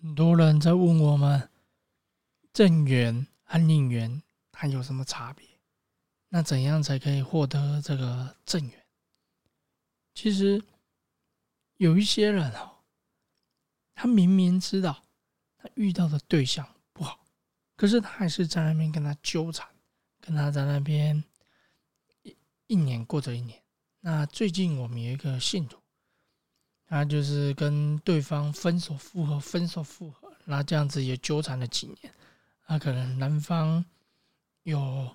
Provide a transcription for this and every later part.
很多人在问我们正缘和逆缘它有什么差别？那怎样才可以获得这个正缘？其实有一些人哦，他明明知道他遇到的对象不好，可是他还是在那边跟他纠缠，跟他在那边一一年过着一年。那最近我们有一个信徒。他就是跟对方分手复合，分手复合，那这样子也纠缠了几年。那可能男方有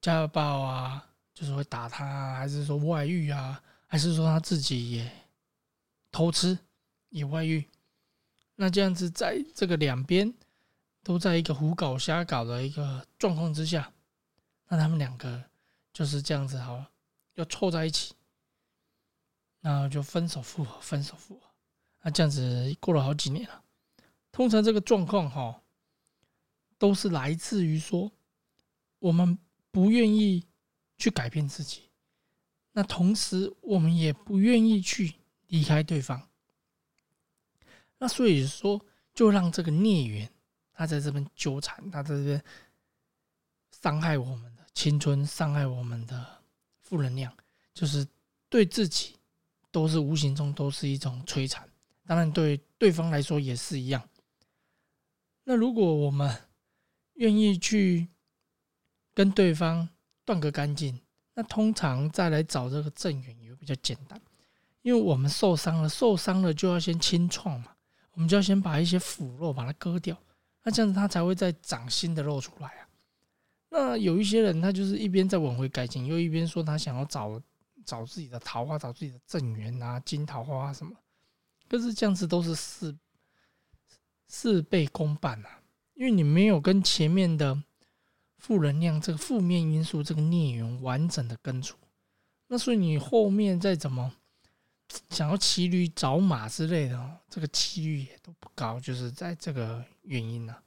家暴啊，就是会打他啊，还是说外遇啊，还是说他自己也偷吃也外遇？那这样子在这个两边都在一个胡搞瞎搞的一个状况之下，那他们两个就是这样子好了，要凑在一起。那就分手复合，分手复合。那这样子过了好几年了。通常这个状况哈，都是来自于说，我们不愿意去改变自己，那同时我们也不愿意去离开对方。那所以说，就让这个孽缘，他在这边纠缠，他在这边伤害我们的青春，伤害我们的负能量，就是对自己。都是无形中都是一种摧残，当然对对方来说也是一样。那如果我们愿意去跟对方断个干净，那通常再来找这个正缘也比较简单，因为我们受伤了，受伤了就要先清创嘛，我们就要先把一些腐肉把它割掉，那这样子它才会再长新的肉出来啊。那有一些人他就是一边在挽回感情，又一边说他想要找。找自己的桃花，找自己的正缘啊，金桃花什么？可是这样子都是事事倍功半啊，因为你没有跟前面的负能量、这个负面因素、这个孽缘完整的根除，那所以你后面再怎么想要骑驴找马之类的，这个几率也都不高，就是在这个原因呢、啊。